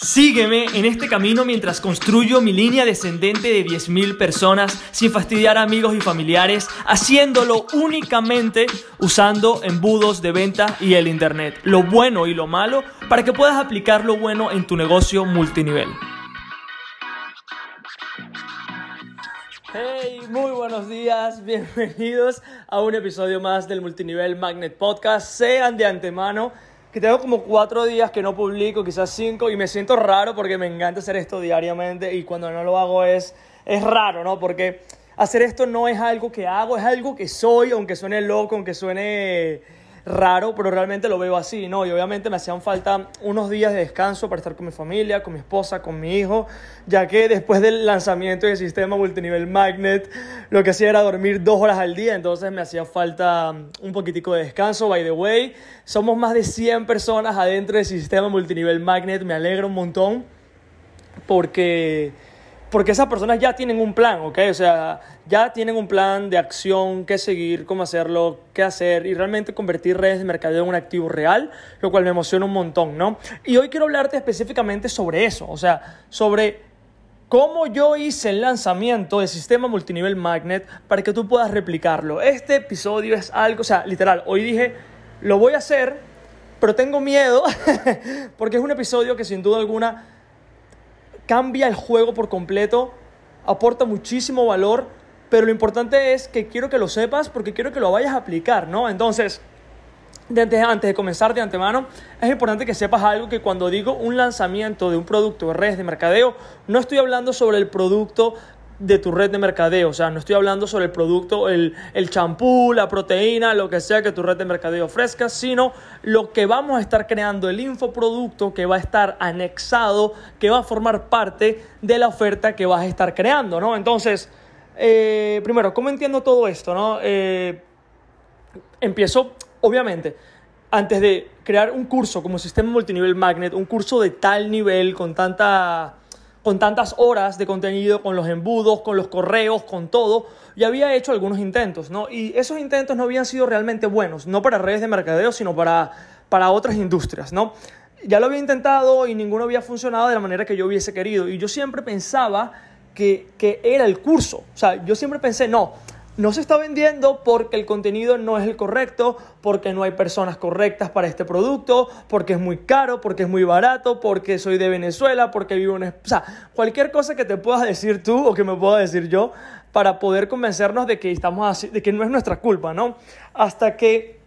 Sígueme en este camino mientras construyo mi línea descendente de 10.000 personas sin fastidiar a amigos y familiares, haciéndolo únicamente usando embudos de venta y el Internet, lo bueno y lo malo, para que puedas aplicar lo bueno en tu negocio multinivel. Hey, muy buenos días, bienvenidos a un episodio más del Multinivel Magnet Podcast. Sean de antemano que tengo como cuatro días que no publico, quizás cinco, y me siento raro porque me encanta hacer esto diariamente y cuando no lo hago es, es raro, ¿no? Porque hacer esto no es algo que hago, es algo que soy, aunque suene loco, aunque suene raro, pero realmente lo veo así, ¿no? Y obviamente me hacían falta unos días de descanso para estar con mi familia, con mi esposa, con mi hijo, ya que después del lanzamiento del sistema multinivel Magnet, lo que hacía era dormir dos horas al día, entonces me hacía falta un poquitico de descanso, by the way. Somos más de 100 personas adentro del sistema multinivel Magnet, me alegra un montón, porque porque esas personas ya tienen un plan, ¿ok? O sea, ya tienen un plan de acción, qué seguir, cómo hacerlo, qué hacer y realmente convertir redes de mercadeo en un activo real, lo cual me emociona un montón, ¿no? Y hoy quiero hablarte específicamente sobre eso, o sea, sobre cómo yo hice el lanzamiento del sistema multinivel Magnet para que tú puedas replicarlo. Este episodio es algo, o sea, literal, hoy dije, lo voy a hacer, pero tengo miedo porque es un episodio que sin duda alguna cambia el juego por completo, aporta muchísimo valor, pero lo importante es que quiero que lo sepas porque quiero que lo vayas a aplicar, ¿no? Entonces, antes, de comenzar de antemano, es importante que sepas algo que cuando digo un lanzamiento de un producto de redes de mercadeo, no estoy hablando sobre el producto de tu red de mercadeo. O sea, no estoy hablando sobre el producto, el champú, la proteína, lo que sea que tu red de mercadeo ofrezca, sino lo que vamos a estar creando, el infoproducto que va a estar anexado, que va a formar parte de la oferta que vas a estar creando, ¿no? Entonces, eh, primero, ¿cómo entiendo todo esto, no? Eh, empiezo, obviamente, antes de crear un curso como sistema multinivel magnet, un curso de tal nivel, con tanta con tantas horas de contenido, con los embudos, con los correos, con todo, ya había hecho algunos intentos, ¿no? Y esos intentos no habían sido realmente buenos, no para redes de mercadeo, sino para, para otras industrias, ¿no? Ya lo había intentado y ninguno había funcionado de la manera que yo hubiese querido. Y yo siempre pensaba que, que era el curso. O sea, yo siempre pensé, no, no se está vendiendo porque el contenido no es el correcto, porque no hay personas correctas para este producto, porque es muy caro, porque es muy barato, porque soy de Venezuela, porque vivo en... O sea, cualquier cosa que te puedas decir tú o que me pueda decir yo para poder convencernos de que, estamos así, de que no es nuestra culpa, ¿no? Hasta que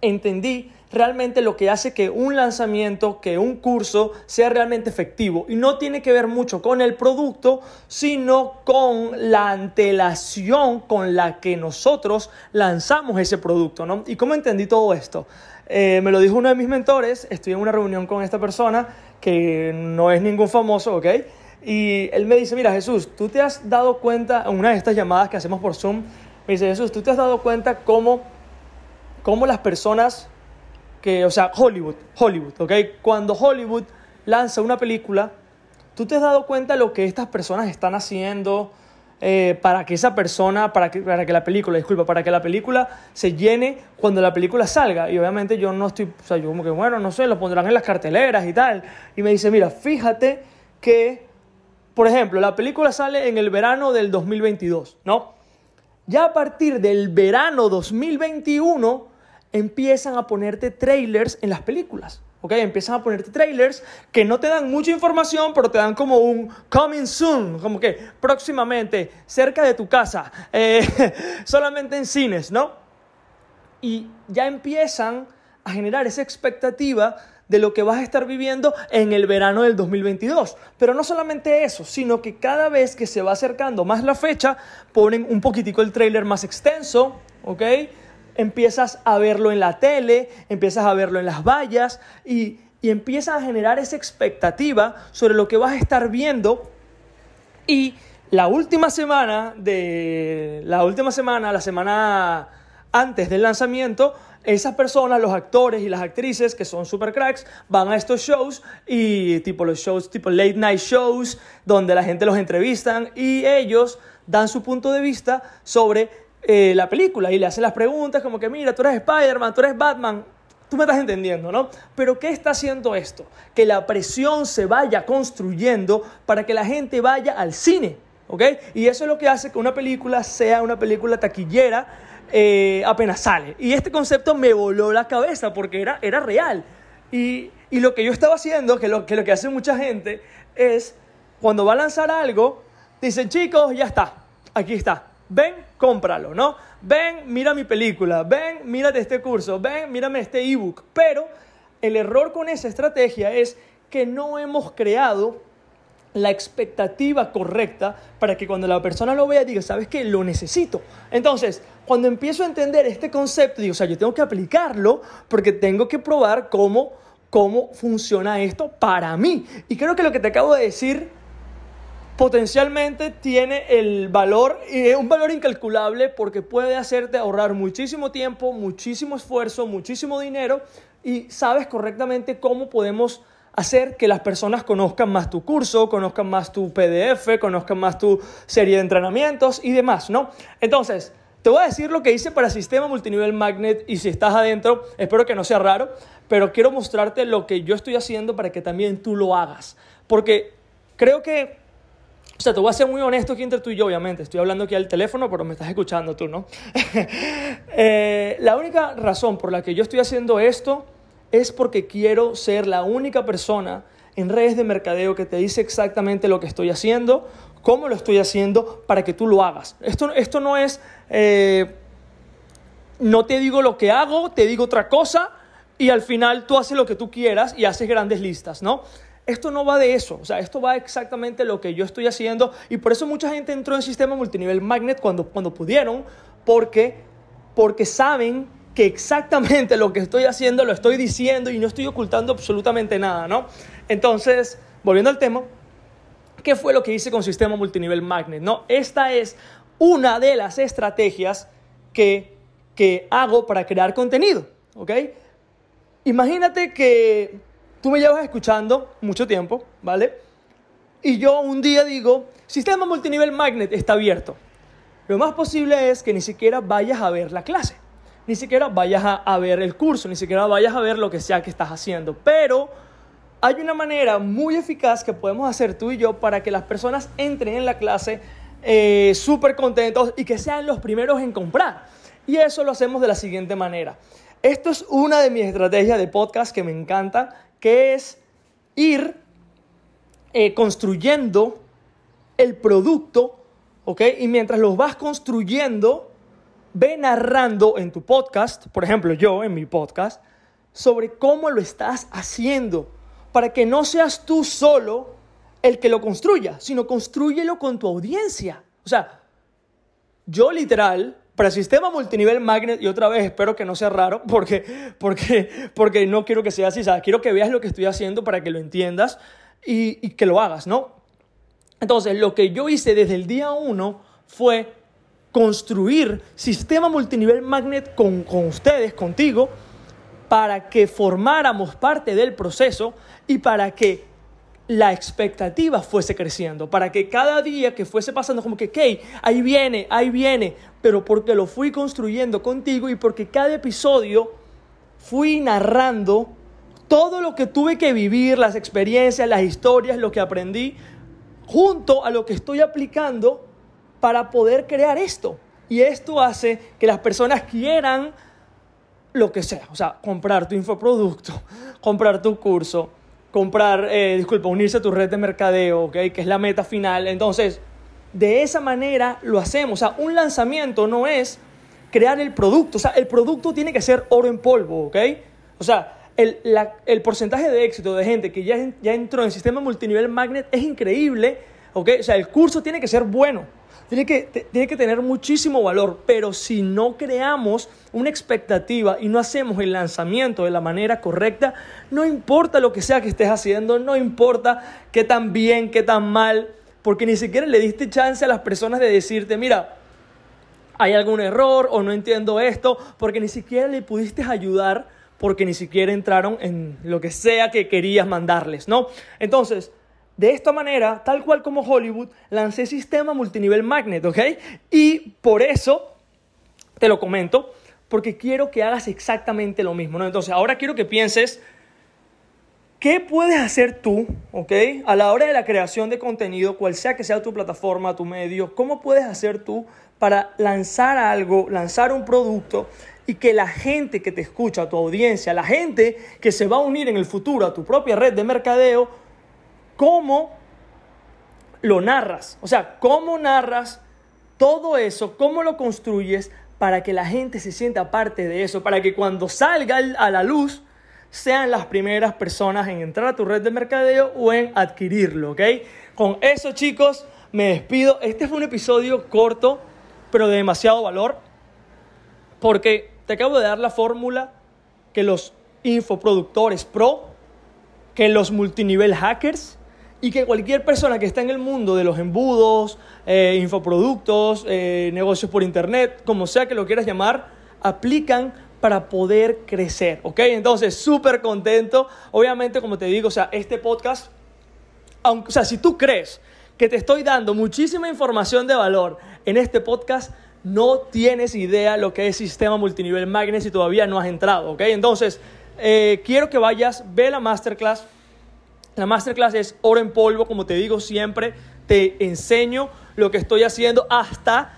entendí realmente lo que hace que un lanzamiento, que un curso sea realmente efectivo. Y no tiene que ver mucho con el producto, sino con la antelación con la que nosotros lanzamos ese producto. ¿no? ¿Y cómo entendí todo esto? Eh, me lo dijo uno de mis mentores, estoy en una reunión con esta persona que no es ningún famoso, ¿ok? Y él me dice, mira Jesús, tú te has dado cuenta, en una de estas llamadas que hacemos por Zoom, me dice Jesús, tú te has dado cuenta cómo, cómo las personas que, o sea, Hollywood, Hollywood, ¿ok? Cuando Hollywood lanza una película, ¿tú te has dado cuenta de lo que estas personas están haciendo eh, para que esa persona, para que, para que la película, disculpa, para que la película se llene cuando la película salga? Y obviamente yo no estoy, o sea, yo como que, bueno, no sé, lo pondrán en las carteleras y tal. Y me dice, mira, fíjate que, por ejemplo, la película sale en el verano del 2022, ¿no? Ya a partir del verano 2021 empiezan a ponerte trailers en las películas. ¿ok? Empiezan a ponerte trailers que no te dan mucha información, pero te dan como un coming soon, como que próximamente, cerca de tu casa, eh, solamente en cines, ¿no? Y ya empiezan a generar esa expectativa de lo que vas a estar viviendo en el verano del 2022. Pero no solamente eso, sino que cada vez que se va acercando más la fecha, ponen un poquitico el trailer más extenso, ¿ok? Empiezas a verlo en la tele, empiezas a verlo en las vallas y, y empiezas a generar esa expectativa sobre lo que vas a estar viendo. Y la última semana de la última semana, la semana antes del lanzamiento, esas personas, los actores y las actrices que son super cracks, van a estos shows y tipo los shows, tipo late night shows, donde la gente los entrevistan y ellos dan su punto de vista sobre eh, la película y le hacen las preguntas como que, mira, tú eres Spider-Man, tú eres Batman. tú me estás entendiendo, ¿no? Pero ¿qué está haciendo esto? Que la presión se vaya construyendo para que la gente vaya al cine, ¿ok? Y eso es lo que hace que una película sea una película taquillera eh, apenas sale. Y este concepto me voló la cabeza porque era, era real. Y, y lo que yo estaba haciendo, que lo, que lo que hace mucha gente, es cuando va a lanzar algo, dicen, chicos, ya está, aquí está, ven, cómpralo, ¿no? Ven, mira mi película, ven, mírate este curso, ven, mírame este ebook. Pero el error con esa estrategia es que no hemos creado la expectativa correcta para que cuando la persona lo vea diga, ¿sabes qué? Lo necesito. Entonces, cuando empiezo a entender este concepto, digo, o sea, yo tengo que aplicarlo porque tengo que probar cómo, cómo funciona esto para mí. Y creo que lo que te acabo de decir potencialmente tiene el valor, y es un valor incalculable porque puede hacerte ahorrar muchísimo tiempo, muchísimo esfuerzo, muchísimo dinero y sabes correctamente cómo podemos hacer que las personas conozcan más tu curso, conozcan más tu PDF, conozcan más tu serie de entrenamientos y demás, ¿no? Entonces, te voy a decir lo que hice para Sistema Multinivel Magnet y si estás adentro, espero que no sea raro, pero quiero mostrarte lo que yo estoy haciendo para que también tú lo hagas. Porque creo que o sea, te voy a ser muy honesto aquí entre tú y yo, obviamente. Estoy hablando aquí al teléfono, pero me estás escuchando tú, ¿no? Eh, la única razón por la que yo estoy haciendo esto es porque quiero ser la única persona en redes de mercadeo que te dice exactamente lo que estoy haciendo, cómo lo estoy haciendo, para que tú lo hagas. Esto, esto no es, eh, no te digo lo que hago, te digo otra cosa y al final tú haces lo que tú quieras y haces grandes listas, ¿no? Esto no va de eso, o sea, esto va exactamente lo que yo estoy haciendo y por eso mucha gente entró en sistema multinivel magnet cuando, cuando pudieron, porque, porque saben que exactamente lo que estoy haciendo lo estoy diciendo y no estoy ocultando absolutamente nada, ¿no? Entonces, volviendo al tema, ¿qué fue lo que hice con sistema multinivel magnet? No, esta es una de las estrategias que, que hago para crear contenido, ¿ok? Imagínate que tú me llevas escuchando mucho tiempo, ¿vale? Y yo un día digo, sistema multinivel magnet está abierto. Lo más posible es que ni siquiera vayas a ver la clase, ni siquiera vayas a, ver el curso, ni siquiera vayas a ver lo que sea que estás haciendo. Pero hay una manera muy eficaz que podemos hacer tú y yo para que las personas entren en la clase eh, súper contentos y que sean los primeros en comprar. Y eso lo hacemos de la siguiente manera. Esto es una de mis estrategias de podcast que me encanta, que es ir eh, construyendo el producto, ¿ok? Y mientras lo vas construyendo, ve narrando en tu podcast, por ejemplo yo en mi podcast, sobre cómo lo estás haciendo, para que no seas tú solo el que lo construya, sino construyelo con tu audiencia. O sea, yo literal para sistema multinivel magnet, y otra vez espero que no sea raro, porque, porque, porque no quiero que sea así, ¿sabes? quiero que veas lo que estoy haciendo para que lo entiendas y, que lo hagas, ¿no? Entonces, lo que yo hice desde el día uno fue construir sistema multinivel magnet con, con ustedes, contigo, para que formáramos parte del proceso y para que la expectativa fuese creciendo, para que cada día que fuese pasando como que, ok, ahí viene, ahí viene, pero porque lo fui construyendo contigo y porque cada episodio fui narrando todo lo que tuve que vivir, las experiencias, las historias, lo que aprendí, junto a lo que estoy aplicando para poder crear esto. Y esto hace que las personas quieran lo que sea, o sea, comprar tu infoproducto, comprar tu curso, comprar, eh, disculpa, unirse a tu red de mercadeo, ¿ok? Que es la meta final. Entonces, de esa manera lo hacemos. O sea, un lanzamiento no es crear el producto. O sea, el producto tiene que ser oro en polvo, ¿ok? O sea, el, el porcentaje de éxito de gente que ya, ya entró en el sistema multinivel magnet es increíble, ¿ok? O sea, el curso tiene que ser bueno. Tiene que, tiene que tener muchísimo valor, pero si no creamos una expectativa y no hacemos el lanzamiento de la manera correcta, no importa lo que sea que estés haciendo, no importa qué tan bien, qué tan mal, porque ni siquiera le diste chance a las personas de decirte, mira, hay algún error o no entiendo esto, porque ni siquiera le pudiste ayudar porque ni siquiera entraron en lo que sea que querías mandarles, ¿no? Entonces, de esta manera, tal cual como Hollywood, lancé sistema multinivel magnet, ¿ok? Y por eso, te lo comento, porque quiero que hagas exactamente lo mismo. ¿no? Entonces, ahora quiero que pienses, ¿qué puedes hacer tú, ok? A la hora de la creación de contenido, cual sea que sea tu plataforma, tu medio, ¿cómo puedes hacer tú para lanzar algo, lanzar un producto y que la gente que te escucha, tu audiencia, la gente que se va a unir en el futuro a tu propia red de mercadeo, cómo lo narras? O sea, ¿cómo narras todo eso? ¿Cómo lo construyes para que la gente se sienta parte de eso? Para que cuando salga a la luz sean las primeras personas en entrar a tu red de mercadeo o en adquirirlo, ¿ok? Con eso, chicos, me despido. Este fue un episodio corto, pero de demasiado valor, porque te acabo de dar la fórmula que los infoproductores pro, que los multinivel hackers y que cualquier persona que está en el mundo de los embudos, eh, infoproductos, eh, negocios por internet, como sea que lo quieras llamar, aplican para poder crecer, ¿ok? Entonces, súper contento. Obviamente, como te digo, o sea, este podcast, aunque, o sea, si tú crees que te estoy dando muchísima información de valor en este podcast, no tienes idea lo que es sistema multinivel magnet si todavía no has entrado, ¿ok? Entonces, eh, quiero que vayas, ve la masterclass. La masterclass es oro en polvo, como te digo siempre, te enseño lo que estoy haciendo hasta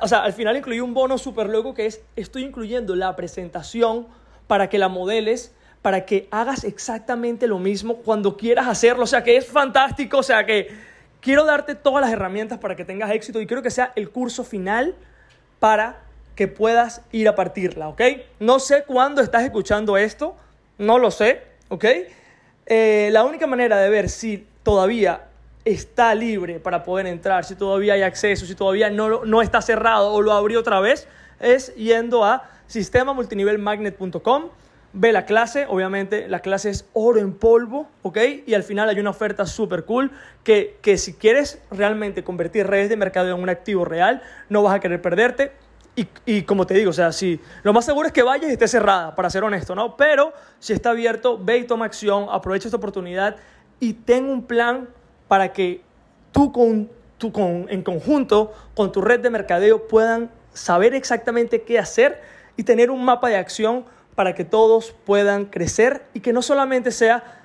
o sea, al final incluí un bono súper loco que es, estoy incluyendo la presentación para que la modeles, para que hagas exactamente lo mismo cuando quieras hacerlo. O sea, que es fantástico, o sea, que quiero darte todas las herramientas para que tengas éxito y quiero que sea el curso final para que puedas ir a partirla, ¿ok? No sé cuándo estás escuchando esto, no lo sé, ¿ok? Eh, la única manera de ver si todavía está libre para poder entrar, si todavía hay acceso, si todavía no, no está cerrado o lo abrió otra vez, es yendo a sistemamultinivelmagnet.com, ve la clase, obviamente la clase es oro en polvo, ¿ok? Y al final hay una oferta súper cool que, que si quieres realmente convertir redes de mercado en un activo real, no vas a querer perderte. Y, como te digo, o sea, si lo más seguro es que vayas y esté cerrada, para ser honesto, ¿no? Pero si está abierto, ve y toma acción, aprovecha esta oportunidad y ten un plan para que tú, con, tú con, en conjunto con tu red de mercadeo puedan saber exactamente qué hacer y tener un mapa de acción para que todos puedan crecer y que no solamente sea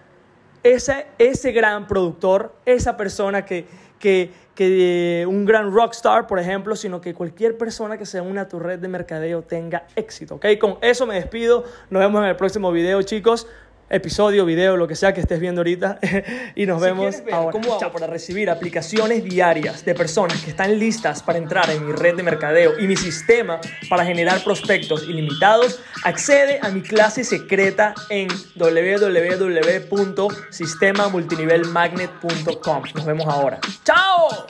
ese, ese gran productor, esa persona que, que, que un gran rockstar, por ejemplo, sino que cualquier persona que se una a tu red de mercadeo tenga éxito, ¿ok? Con eso me despido, nos vemos en el próximo video, chicos episodio, video, lo que sea que estés viendo ahorita. y nos vemos ahora. ¿Cómo hago para recibir aplicaciones diarias de personas que están listas para entrar en mi red de mercadeo y mi sistema para generar prospectos ilimitados? Accede a mi clase secreta en www.sistemamultinivelmagnet.com. Nos vemos ahora. ¡Chao!